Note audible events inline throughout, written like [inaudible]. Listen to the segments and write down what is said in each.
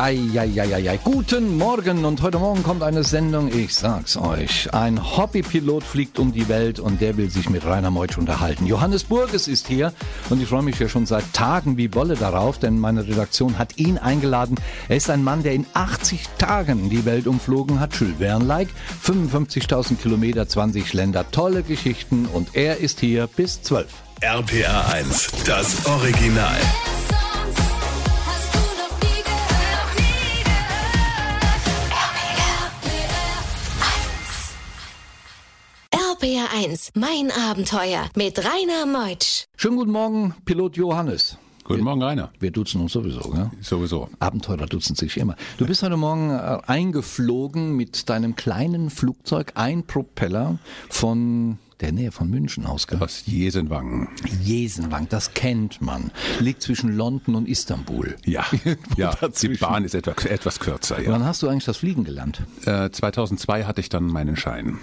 Eieieiei. Guten Morgen und heute Morgen kommt eine Sendung, ich sag's euch. Ein Hobbypilot fliegt um die Welt und der will sich mit Rainer Meutsch unterhalten. Johannes Burges ist hier und ich freue mich ja schon seit Tagen wie Wolle darauf, denn meine Redaktion hat ihn eingeladen. Er ist ein Mann, der in 80 Tagen die Welt umflogen hat. Jules Verne-like. 55.000 Kilometer, 20 Länder, tolle Geschichten und er ist hier bis 12. RPR 1, das Original. 1. RPR 1, mein Abenteuer mit Rainer Meutsch. Schönen guten Morgen, Pilot Johannes. Guten Morgen, Rainer. Wir duzen uns sowieso, gell? Sowieso. Abenteurer duzen sich immer. Du bist heute Morgen äh, eingeflogen mit deinem kleinen Flugzeug, ein Propeller von der Nähe von München aus. Gell? Aus Jesenwangen. Jesenwang, das kennt man. Liegt zwischen London und Istanbul. Ja, [laughs] ja die. Bahn ist etwas, etwas kürzer. Ja. Wann hast du eigentlich das Fliegen gelernt? Äh, 2002 hatte ich dann meinen Schein.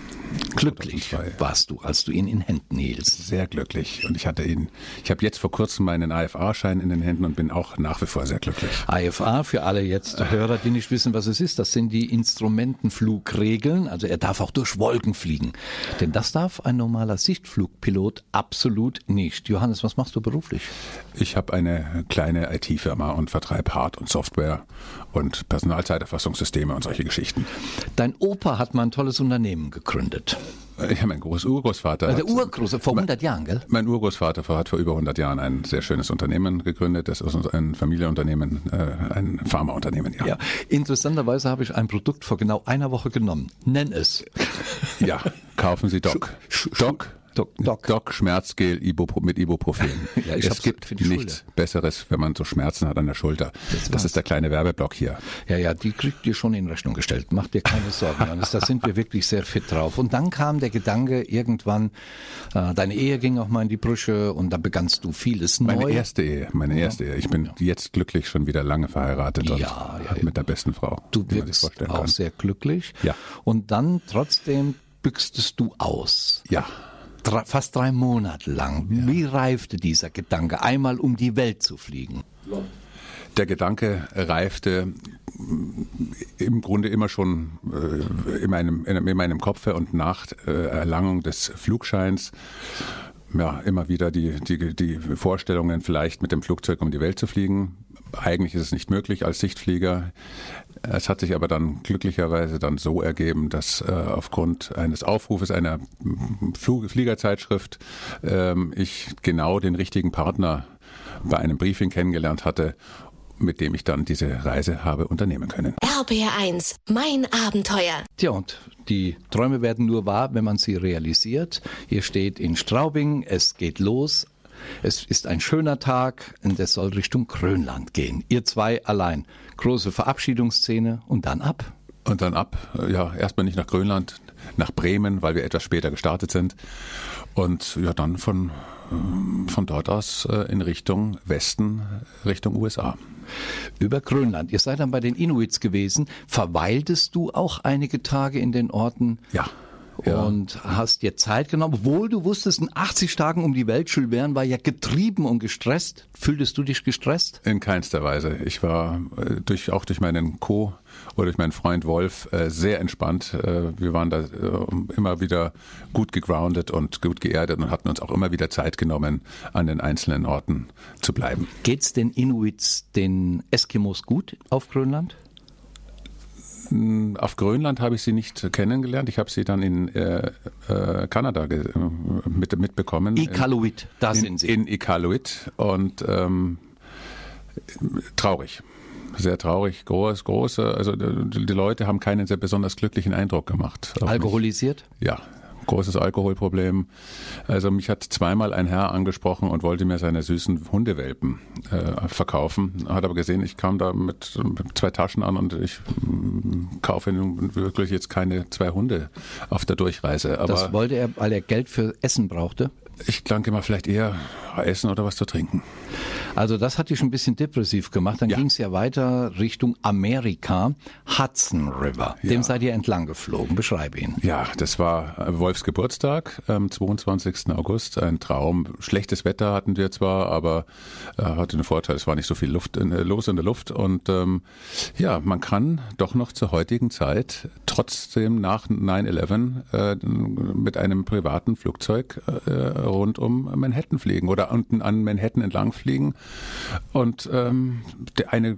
Glücklich 2002. warst du, als du ihn in Händen hieltst. Sehr glücklich. Und ich hatte ihn, ich habe jetzt vor kurzem meinen AFA-Schein in den Händen und bin auch nach wie vor sehr glücklich. IFA für alle jetzt Hörer, die nicht wissen, was es ist. Das sind die Instrumentenflugregeln. Also er darf auch durch Wolken fliegen. Denn das darf ein normaler Sichtflugpilot absolut nicht. Johannes, was machst du beruflich? Ich habe eine kleine IT-Firma und vertreibe Hard- und Software und Personalzeiterfassungssysteme und solche Geschichten. Dein Opa hat mal ein tolles Unternehmen gegründet. Ich habe meinen Groß-Urgroßvater. Äh, Der hat- Urgroße, vor 100 Jahren, gell? Mein Urgroßvater hat vor über 100 Jahren ein sehr schönes Unternehmen gegründet. Das ist ein Familienunternehmen, äh, ein Pharmaunternehmen, ja. Ja. Interessanterweise habe ich ein Produkt vor genau einer Woche genommen. Nenn es. Ja, kaufen Sie Doc. Sch- Doc. Doc- Doc. Doc Schmerzgel Ibupro mit Ibuprofen. [laughs] Ja, es gibt nichts Besseres, wenn man so Schmerzen hat an der Schulter. Das, ist der kleine Werbeblock hier. Ja, ja, die kriegt ihr schon in Rechnung gestellt. Mach dir keine Sorgen, Johannes. Da sind wir wirklich sehr fit drauf. Und dann kam der Gedanke irgendwann, äh, deine Ehe ging auch mal in die Brüche und da begannst du vieles Meine neu. erste Ehe, meine erste Ehe. Ich bin jetzt glücklich schon wieder lange verheiratet und Ja, ja, mit der besten Frau, Du vorstellen auch kann. sehr glücklich. Ja. Und dann trotzdem büchstest du aus. Ja, Drei, fast drei Monate lang. Wie reifte dieser Gedanke, einmal um die Welt zu fliegen? der Gedanke reifte im Grunde immer schon äh, in, meinem, in meinem Kopf und nach äh, Erlangung des Flugscheins ja, immer wieder die, die, die Vorstellungen, vielleicht mit dem Flugzeug um die Welt zu fliegen. Eigentlich ist es nicht möglich als Sichtflieger. Es hat sich aber dann glücklicherweise dann so ergeben, dass äh, aufgrund eines Aufrufes einer Flug Fliegerzeitschrift ähm, ich genau den richtigen Partner bei einem Briefing kennengelernt hatte, mit dem ich dann diese Reise habe unternehmen können. RPR 1, mein Abenteuer. Tja, und die Träume werden nur wahr, wenn man sie realisiert. Ihr steht in Straubing, es geht los. Es ist ein schöner Tag und es soll Richtung Grönland gehen. Ihr zwei allein. Große Verabschiedungsszene und dann ab. Und dann ab, ja, erstmal nicht nach Grönland, nach Bremen, weil wir etwas später gestartet sind. Und ja, dann von, ähm, von dort aus äh, in Richtung Westen, Richtung USA. Über Grönland. Ihr seid dann bei den Inuits gewesen. Verweiltest du auch einige Tage in den Orten? Ja. Ja. Und hast dir Zeit genommen, obwohl du wusstest, in 80 Tagen um die Welt, Jules Verne war ja getrieben und gestresst. Fühltest du dich gestresst? In keinster Weise. Ich war äh, durch, auch durch meinen Co. oder durch meinen Freund Wolf äh, sehr entspannt. Äh, wir waren da äh, immer wieder gut gegroundet und gut geerdet und hatten uns auch immer wieder Zeit genommen, an den einzelnen Orten zu bleiben. Geht's den Inuits, den Eskimos gut auf Grönland? Auf Grönland habe ich sie nicht kennengelernt. Ich habe sie dann in äh, äh, Kanada äh, mit, mitbekommen. Iqaluit, da in, sind sie. In Iqaluit und ähm, traurig. Sehr traurig, groß, große. Also die Leute haben keinen sehr besonders glücklichen Eindruck gemacht. auf mich. Alkoholisiert? Ja, großes Alkoholproblem. Also mich hat zweimal ein Herr angesprochen und wollte mir seine süßen Hundewelpen äh, verkaufen. Hat aber gesehen, ich kam da mit, mit zwei Taschen an und ich mm, kaufe wirklich jetzt keine zwei Hunde auf der Durchreise. Aber Das wollte er, weil er Geld für Essen brauchte. Ich denke mal vielleicht eher Essen oder was zu trinken. Also das hat dich ein bisschen depressiv gemacht. Dann Ja. ging es ja weiter Richtung Amerika, Hudson River. Dem Ja. seid ihr entlang geflogen. Beschreibe ihn. Ja, das war äh, Wolfs Geburtstag am 22. August. Ein Traum. Schlechtes Wetter hatten wir zwar, aber äh, hatte den Vorteil, es war nicht so viel Luft in, äh, los in der Luft. Und ähm, ja, man kann doch noch zur heutigen Zeit trotzdem nach 9-11 äh, mit einem privaten Flugzeug äh, rund um Manhattan fliegen oder unten an Manhattan entlang fliegen und ähm, eine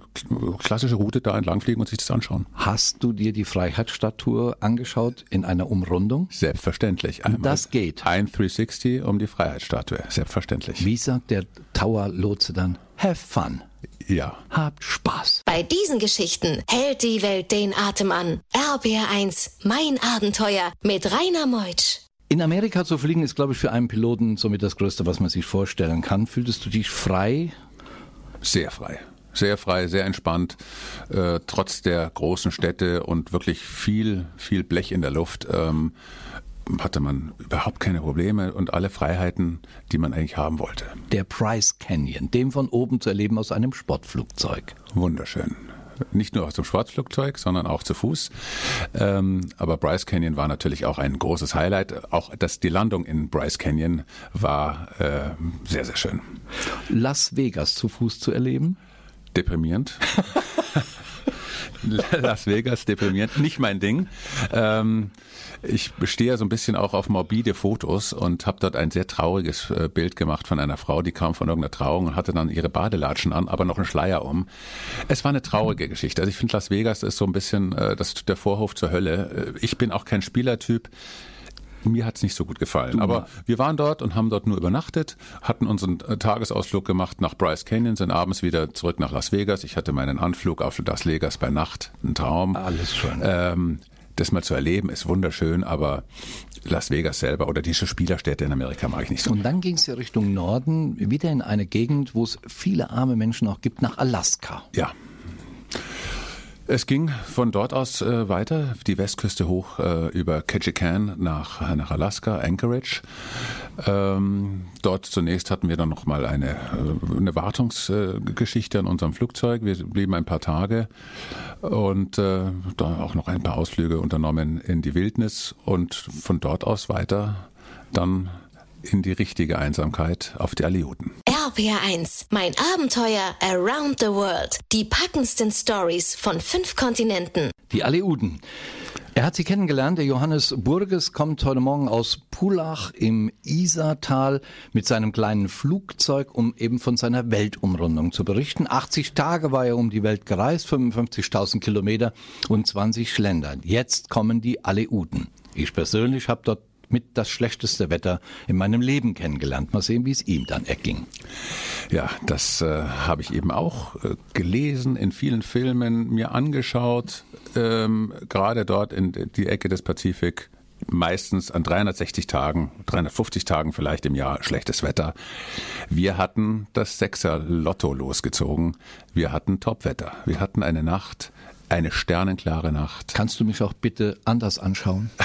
klassische Route da entlang fliegen und sich das anschauen. Hast du dir die Freiheitsstatue angeschaut in einer Umrundung? Selbstverständlich. Einmal das geht. Ein 360 um die Freiheitsstatue. Selbstverständlich. Wie sagt der Tower-Lotse dann? Have fun. Ja. Habt Spaß. Bei diesen Geschichten hält die Welt den Atem an. RBR1, mein Abenteuer mit Rainer Meutsch. In Amerika zu fliegen ist, glaube ich, für einen Piloten somit das Größte, was man sich vorstellen kann. Fühltest du dich frei? Sehr frei. Sehr frei, sehr entspannt, äh, trotz der großen Städte und wirklich viel, viel Blech in der Luft. Ähm, hatte man überhaupt keine Probleme und alle Freiheiten, die man eigentlich haben wollte. Der Price Canyon, dem von oben zu erleben aus einem Sportflugzeug. Wunderschön. Nicht nur aus dem Schwarzflugzeug, sondern auch zu Fuß. Ähm, aber Bryce Canyon war natürlich auch ein großes Highlight. Auch dass die Landung in Bryce Canyon war äh, sehr, sehr schön. Las Vegas zu Fuß zu erleben? Deprimierend. [laughs] [laughs] Las Vegas deprimierend, nicht mein Ding. Ähm, ich bestehe so ein bisschen auch auf morbide Fotos und habe dort ein sehr trauriges äh, Bild gemacht von einer Frau, die kam von irgendeiner Trauung und hatte dann ihre Badelatschen an, aber noch einen Schleier um. Es war eine traurige Geschichte. Also ich finde, Las Vegas ist so ein bisschen äh, das, der Vorhof zur Hölle. Äh, Ich bin auch kein Spielertyp. Mir hat's nicht so gut gefallen. Aber wir waren dort und haben dort nur übernachtet, hatten unseren äh, Tagesausflug gemacht nach Bryce Canyon, sind abends wieder zurück nach Las Vegas. Ich hatte meinen Anflug auf Las Vegas bei Nacht, ein Traum. Alles schön. Ähm, das mal zu erleben ist wunderschön, aber Las Vegas selber oder diese Spielerstädte in Amerika mag ich nicht so. Und dann ging es ja Richtung Norden, wieder in eine Gegend, wo es viele arme Menschen auch gibt, nach Alaska. Ja. Es ging von dort aus äh, weiter, die Westküste hoch äh, über Ketchikan nach, nach Alaska, Anchorage. Ähm, dort zunächst hatten wir dann nochmal eine, äh, eine Wartungsgeschichte an unserem Flugzeug. Wir blieben ein paar Tage und äh, da auch noch ein paar Ausflüge unternommen in die Wildnis und von dort aus weiter dann in die richtige Einsamkeit auf die Aleuten. RPR1, mein Abenteuer around the world. Die packendsten Stories von fünf Kontinenten. Die Aleuten. Er hat sie kennengelernt. Der Johannes Burges kommt heute Morgen aus Pullach im Isartal mit seinem kleinen Flugzeug, um eben von seiner Weltumrundung zu berichten. 80 Tage war er um die Welt gereist, 55.000 Kilometer und 20 Länder. Jetzt kommen die Aleuten. Ich persönlich habe dort mit das schlechteste Wetter in meinem Leben kennengelernt. Mal sehen, wie es ihm dann erging. Ja, das äh, habe ich eben auch äh, gelesen, in vielen Filmen mir angeschaut, ähm, gerade dort in die Ecke des Pazifik. Meistens an 360 Tagen, 350 Tagen vielleicht im Jahr schlechtes Wetter. Wir hatten das Sechser Lotto losgezogen. Wir hatten Topwetter. Wir hatten eine Nacht, eine sternenklare Nacht. Kannst du mich auch bitte anders anschauen? [laughs]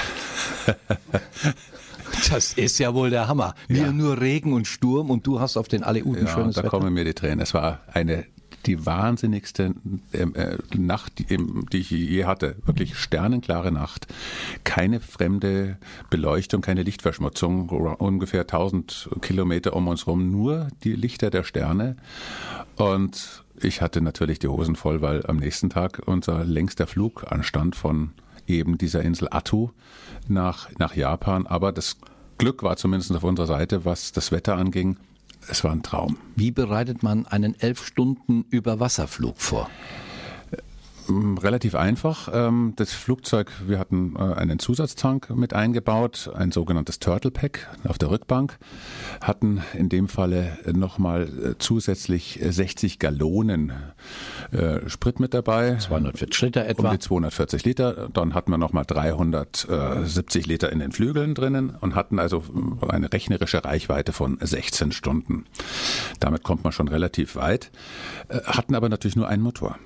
Das ist ja wohl der Hammer. Wir Ja. nur Regen und Sturm und du hast auf den Aleuten Ja, schönes da Wetter. kommen mir die Tränen. Es war eine die wahnsinnigste ähm, äh, Nacht, die, ähm, die ich je hatte. Wirklich sternenklare Nacht. Keine fremde Beleuchtung, keine Lichtverschmutzung. Ungefähr 1000 Kilometer um uns rum. Nur die Lichter der Sterne. Und ich hatte natürlich die Hosen voll, weil am nächsten Tag unser längster Flug anstand von eben dieser Insel Attu nach, nach Japan. Aber das Glück war zumindest auf unserer Seite, was das Wetter anging. Es war ein Traum. Wie bereitet man einen elf Stunden Überwasserflug vor? Relativ einfach. Ähm, Das Flugzeug, wir hatten äh, einen Zusatztank mit eingebaut, ein sogenanntes Turtle Pack auf der Rückbank, hatten in dem Falle nochmal zusätzlich 60 Gallonen äh, Sprit mit dabei. 240 Liter Um etwa. die 240 Liter. Dann hatten wir nochmal 370 Liter in den Flügeln drinnen und hatten also eine rechnerische Reichweite von 16 Stunden. Damit kommt man schon relativ weit, äh, hatten aber natürlich nur einen Motor.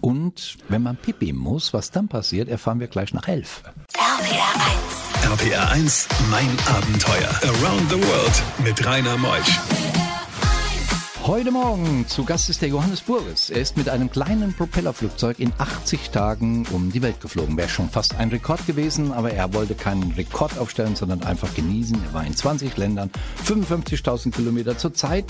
Und wenn man pipi muss, was dann passiert, erfahren wir gleich nach elf. RPR1. RPR 1, mein Abenteuer. Around the World mit Rainer Meusch. Heute Morgen zu Gast ist der Johannes Burges. Er ist mit einem kleinen Propellerflugzeug in 80 Tagen um die Welt geflogen. Wäre schon fast ein Rekord gewesen, aber er wollte keinen Rekord aufstellen, sondern einfach genießen. Er war in 20 Ländern, 55.000 Kilometer. Zurzeit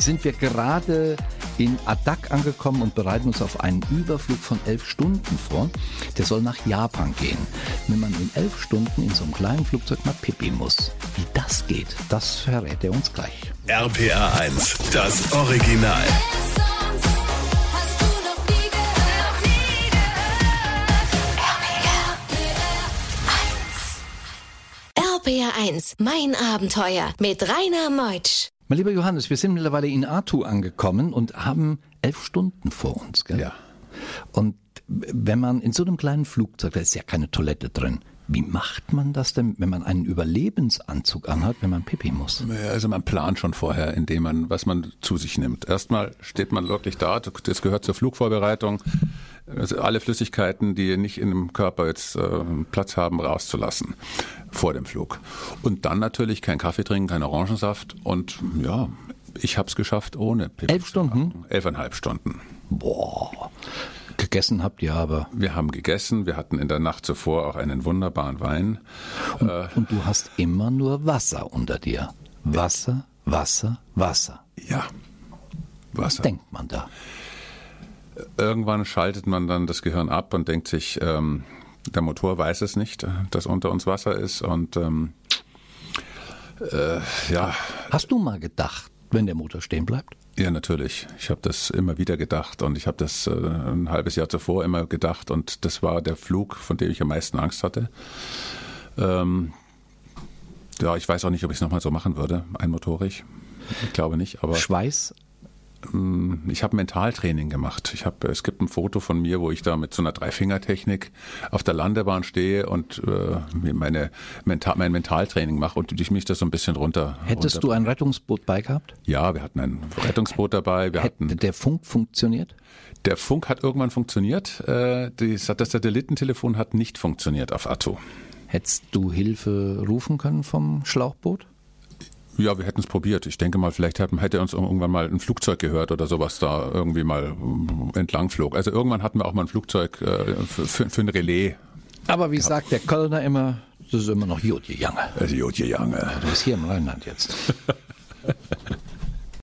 sind wir gerade in Adak angekommen und bereiten uns auf einen Überflug von elf Stunden vor. Der soll nach Japan gehen. Wenn man in elf Stunden in so einem kleinen Flugzeug mal pipi muss. Wie das geht, das verrät er uns gleich. RPA 1, das Original. Hast du noch nie gehört? Nie gehört? RPR 1, mein Abenteuer mit Rainer Meutsch. Mein lieber Johannes, wir sind mittlerweile in Atu angekommen und haben elf Stunden vor uns. Gell? Ja. Und wenn man in so einem kleinen Flugzeug, da ist ja keine Toilette drin, wie macht man das denn, wenn man einen Überlebensanzug anhat, wenn man pipi muss? Also man plant schon vorher, indem man, was man zu sich nimmt. Erstmal steht man wirklich da, das gehört zur Flugvorbereitung, also alle Flüssigkeiten, die nicht in dem Körper jetzt äh, Platz haben, rauszulassen vor dem Flug. Und dann natürlich kein Kaffee trinken, kein Orangensaft und ja, ich habe es geschafft ohne Pipi. Elf Stunden? Elfeinhalb Stunden. Boah. Gegessen habt ihr aber. Wir haben gegessen, wir hatten in der Nacht zuvor auch einen wunderbaren Wein. Und, und du hast immer nur Wasser unter dir. Wasser, Wasser, Wasser. Ja, Wasser. Denkt man da. Irgendwann schaltet man dann das Gehirn ab und denkt sich, ähm, der Motor weiß es nicht, dass unter uns Wasser ist und ähm, äh, ja, Hast du mal gedacht, wenn der Motor stehen bleibt? Ja natürlich. Ich habe das immer wieder gedacht und ich habe das äh, ein halbes Jahr zuvor immer gedacht und das war der Flug, von dem ich am meisten Angst hatte. Ähm, ja, ich weiß auch nicht, ob ich es nochmal so machen würde, einmotorig. Ich glaube nicht, aber Schweiß? Ich habe Mentaltraining gemacht. Ich habe, es gibt ein Foto von mir, wo ich da mit so einer Dreifingertechnik auf der Landebahn stehe und äh, mir meine Mental, mein Mentaltraining mache und ich mich das so ein bisschen runter. Hättest runter du ein Rettungsboot bei gehabt? Ja, wir hatten ein Rettungsboot dabei. Wir Hätte hatten der Funk funktioniert? der Funk hat irgendwann funktioniert. Äh, das, das Satellitentelefon hat nicht funktioniert auf Atto. Hättest du Hilfe rufen können vom Schlauchboot? Ja, wir hätten es probiert. Ich denke mal, vielleicht hätten- hätte uns irgendwann mal ein Flugzeug gehört oder sowas da irgendwie mal ähm, entlang flog. Also irgendwann hatten wir auch mal ein Flugzeug äh, für, für, für ein Relais. Aber wie sagt der Kölner immer, das ist immer noch Jod gegangen. Also Jodje Jange. Du bist hier im Rheinland jetzt. [laughs]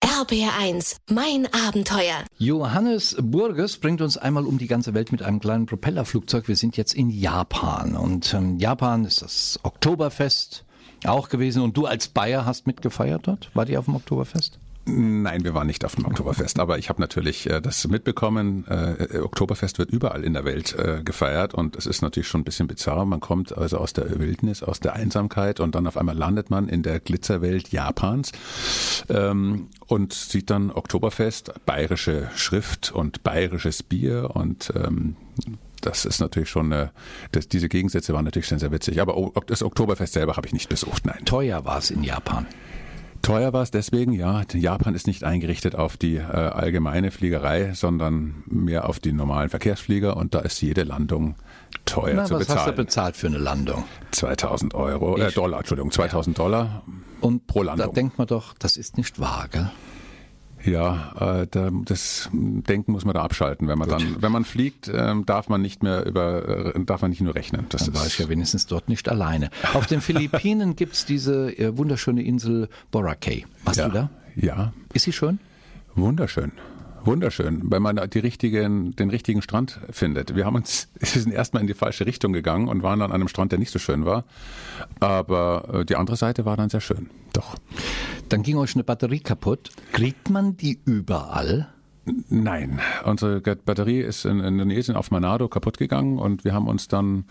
RPR 1, mein Abenteuer. Johannes Burges bringt uns einmal um die ganze Welt mit einem kleinen Propellerflugzeug. Wir sind jetzt in Japan und ähm, Japan ist das Oktoberfest auch gewesen und du als Bayer hast mitgefeiert dort? War die auf dem Oktoberfest? Nein, wir waren nicht auf dem Oktoberfest, aber ich habe natürlich äh, das mitbekommen. Äh, Oktoberfest wird überall in der Welt äh, gefeiert und es ist natürlich schon ein bisschen bizarr. Man kommt also aus der Wildnis, aus der Einsamkeit und dann auf einmal landet man in der Glitzerwelt Japans ähm, und sieht dann Oktoberfest, bayerische Schrift und bayerisches Bier und ähm, das ist natürlich schon, äh, das, diese Gegensätze waren natürlich schon sehr witzig. Aber das Oktoberfest selber habe ich nicht besucht, nein. Teuer war es in Japan. Teuer war es deswegen, ja. Japan ist nicht eingerichtet auf die äh, allgemeine Fliegerei, sondern mehr auf die normalen Verkehrsflieger und da ist jede Landung teuer Na, zu was hast du bezahlen. bezahlt für eine Landung? 2000 Euro, äh, Dollar, Entschuldigung, 2000 Dollar. Und Pro da Landung. denkt man doch, das ist nicht wahr, gell? Ja, äh, da, das Denken muss man da abschalten. Wenn man dann, wenn man fliegt, ähm, darf man nicht mehr über, äh, darf man nicht nur rechnen. Das Dann war ist ich ja wenigstens dort nicht alleine. Auf den Philippinen [laughs] gibt's diese äh, wunderschöne Insel Boracay. Warst ja, du da? Ja, Ist sie schön? Wunderschön. Wunderschön, weil man die richtigen, den richtigen Strand findet. Wir haben uns, [laughs] wir sind erstmal in die falsche Richtung gegangen und waren an einem Strand, der nicht so schön war. Aber äh, die andere Seite war dann sehr schön. Doch. Dann ging euch eine Batterie kaputt. Kriegt man die überall? Nein, unsere Batterie ist in Indonesien auf Manado kaputt gegangen und wir haben uns dann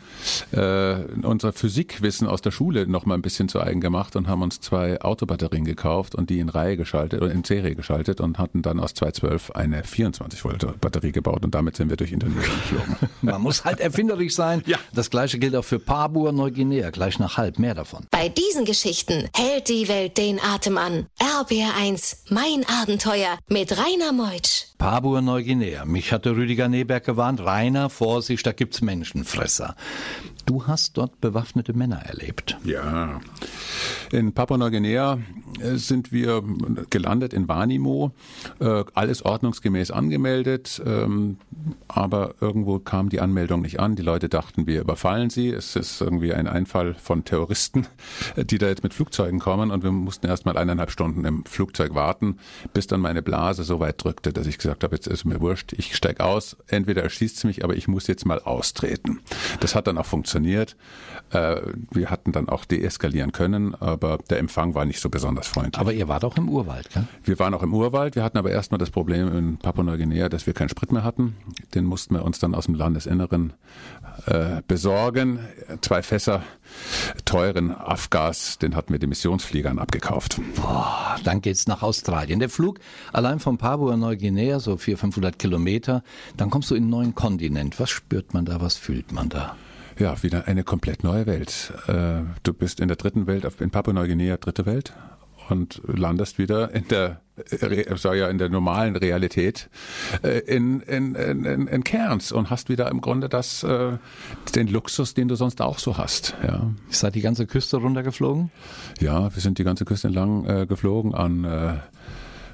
äh, unser Physikwissen aus der Schule noch mal ein bisschen zu eigen gemacht und haben uns zwei Autobatterien gekauft und die in Reihe geschaltet oder in Serie geschaltet und hatten dann aus 212 eine 24 Volt Batterie gebaut und damit sind wir durch Indonesien [laughs] geflogen. Man muss halt erfinderisch sein. Ja. Das gleiche gilt auch für Papua Neuguinea, gleich nach halb. Mehr davon. Bei diesen Geschichten hält die Welt den Atem an. RBR1, mein Abenteuer mit Rainer Meutsch. Papua Neuguinea. Mich hatte Rüdiger Neberg gewarnt. Rainer, Vorsicht, da gibt's Menschenfresser. Du hast dort bewaffnete Männer erlebt. Ja. In Papua-Neuguinea äh, sind wir gelandet in Wanimo, äh, alles ordnungsgemäß angemeldet, ähm, aber irgendwo kam die Anmeldung nicht an. Die Leute dachten, wir überfallen sie. Es ist irgendwie ein Einfall von Terroristen, äh, die da jetzt mit Flugzeugen kommen und wir mussten erst mal eineinhalb Stunden im Flugzeug warten, bis dann meine Blase so weit drückte, dass ich gesagt habe, jetzt ist mir wurscht, ich steig aus, entweder erschießt es mich, aber ich muss jetzt mal austreten. Das hat dann auch funktioniert. Äh, Wir hatten dann auch deeskalieren können, aber der Empfang war nicht so besonders freundlich. Aber ihr wart auch im Urwald, gell? Wir waren auch im Urwald. Wir hatten aber erstmal das Problem in Papua-Neuguinea, dass wir keinen Sprit mehr hatten. Den mussten wir uns dann aus dem Landesinneren äh, besorgen. Zwei Fässer teuren Afgas, den hatten wir den Missionsfliegern abgekauft. Boah, dann geht's nach Australien. Der Flug allein von Papua-Neuguinea, so 400, 500 Kilometer, dann kommst du in einen neuen Kontinent. Was spürt man da, was fühlt man da? Ja, wieder eine komplett neue Welt. Äh, Du bist in der dritten Welt, in Papua-Neuguinea dritte Welt und landest wieder in der äh, Re- sag ja in der normalen Realität äh, in, in, in, in, in Cairns und hast wieder im Grunde das äh, den Luxus, den du sonst auch so hast. Ja, Ihr seid die ganze Küste runtergeflogen? ja wir sind die ganze Küste entlang äh, geflogen an äh,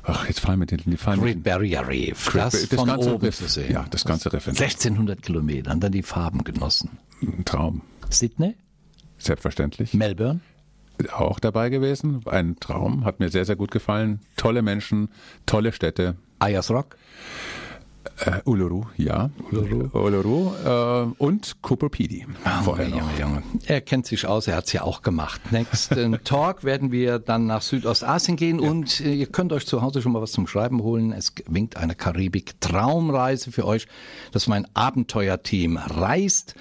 ach jetzt fallen mir die, die fallen Great Barrier Reef. Great Das, das von ganze oben zu sehen. Ja, das ganze Riff. 1600 Kilometer, dann die Farben genossen. ein Traum. Sydney? Selbstverständlich. Melbourne? auch dabei gewesen. Ein Traum, hat mir sehr, sehr gut gefallen. Tolle Menschen, tolle Städte. Ayers Rock? Äh, Uluru, ja. Uluru. Uluru äh, und Cooper Pedy. Vorher noch. Junge, Junge. Er kennt sich aus, er hat's ja auch gemacht. Nächsten [laughs] Talk werden wir dann nach Südostasien gehen und äh, ihr könnt euch zu Hause schon mal was zum Schreiben holen. Es winkt eine Karibik-Traumreise für euch, dass mein Abenteuerteam reist.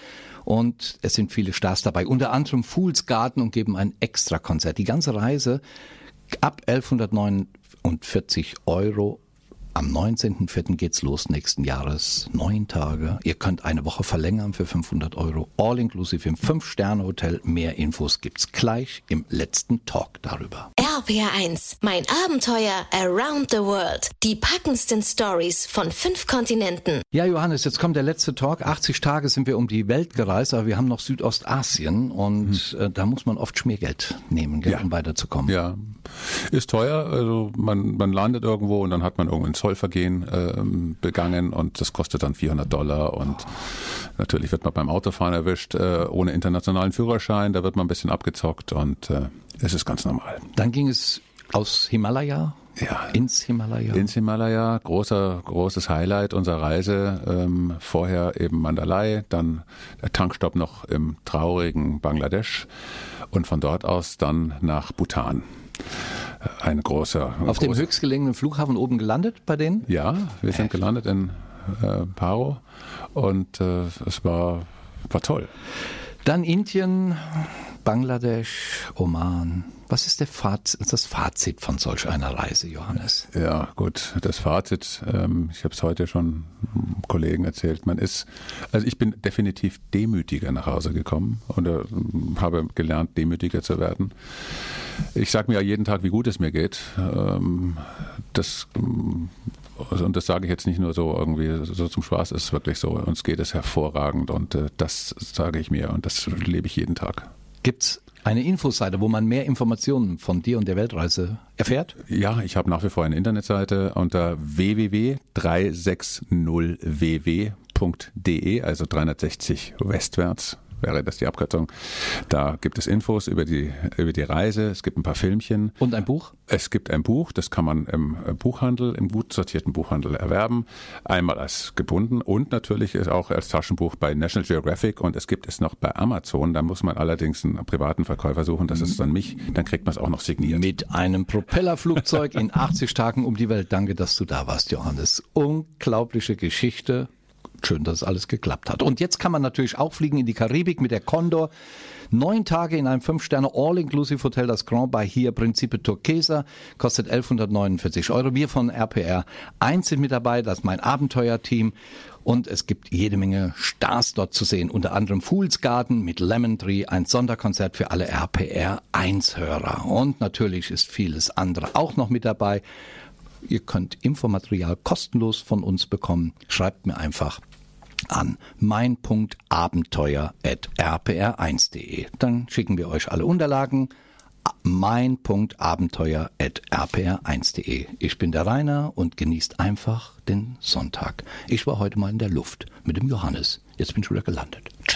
Und es sind viele Stars dabei, unter anderem Fools Garden und geben ein Extrakonzert. Die ganze Reise ab 1149 Euro am 19.04. geht's los nächsten Jahres. Neun Tage. Ihr könnt eine Woche verlängern für 500 Euro. All inclusive im Fünf-Sterne-Hotel. Mehr Infos gibt's gleich im letzten Talk darüber. RPR1, mein Abenteuer around the world. Die packendsten Stories von fünf Kontinenten. Ja, Johannes, jetzt kommt der letzte Talk. 80 Tage sind wir um die Welt gereist, aber wir haben noch Südostasien und äh, da muss man oft Schmiergeld nehmen, gell, Ja. um weiterzukommen. Ja, ist teuer. Also man, man landet irgendwo und dann hat man irgendein Zollvergehen ähm, begangen und das kostet dann 400 Dollar und natürlich wird man beim Autofahren erwischt äh, ohne internationalen Führerschein. Da wird man ein bisschen abgezockt und äh, es ist ganz normal. Dann ging es aus Himalaya Ja. ins Himalaya. Ins Himalaya, großer, großes Highlight unserer Reise. Ähm, vorher eben Mandalay, dann der Tankstopp noch im traurigen Bangladesch und von dort aus dann nach Bhutan. Ein großer. Auf dem großer- höchstgelegenen Flughafen oben gelandet bei denen? Ja, wir sind gelandet in äh, Paro und äh, es war, war toll. Dann Indien, Bangladesch, Oman. Was ist Faz das Fazit von solch einer Reise, Johannes? Ja, gut, das Fazit, ähm, ich habe es heute schon Kollegen erzählt, man ist, also ich bin definitiv demütiger nach Hause gekommen und äh, habe gelernt, demütiger zu werden. Ich sage mir ja jeden Tag, wie gut es mir geht. Ähm, das, ähm, und das sage ich jetzt nicht nur so irgendwie so zum Spaß, es ist wirklich so. Uns geht es hervorragend und äh, das sage ich mir und das lebe ich jeden Tag. Gibt's eine Infoseite, wo man mehr Informationen von dir und der Weltreise erfährt? Ja, ich habe nach wie vor eine Internetseite unter www.360ww.de, also 360 westwärts wäre das die Abkürzung. Da gibt es Infos über die, über die Reise, es gibt ein paar Filmchen. Und ein Buch? Es gibt ein Buch, das kann man im äh, Buchhandel, im gut sortierten Buchhandel erwerben. Einmal als gebunden und natürlich ist auch als Taschenbuch bei National Geographic und es gibt es noch bei Amazon. Da muss man allerdings einen privaten Verkäufer suchen, das ist dann mich, dann kriegt man es auch noch signiert. Mit einem Propellerflugzeug in [laughs] 80 Tagen um die Welt. Danke, dass du da warst, Johannes. Unglaubliche Geschichte. Schön, dass alles geklappt hat. Und jetzt kann man natürlich auch fliegen in die Karibik mit der Condor. Neun Tage in einem Fünf-Sterne All-Inclusive-Hotel, das Grand Bahia Principe Turquesa, kostet 1149 Euro. Wir von RPR 1 sind mit dabei, das ist mein Abenteuerteam. Und es gibt jede Menge Stars dort zu sehen, unter anderem Fools Garden mit Lemon Tree, ein Sonderkonzert für alle RPR 1-Hörer. Und natürlich ist vieles andere auch noch mit dabei. Ihr könnt Infomaterial kostenlos von uns bekommen. Schreibt mir einfach an mein.abenteuer.rpr1.de. Dann schicken wir euch alle Unterlagen. mein.abenteuer.rpr1.de. Ich bin der Rainer und genießt einfach den Sonntag. Ich war heute mal in der Luft mit dem Johannes. Jetzt bin ich wieder gelandet. Tschüss.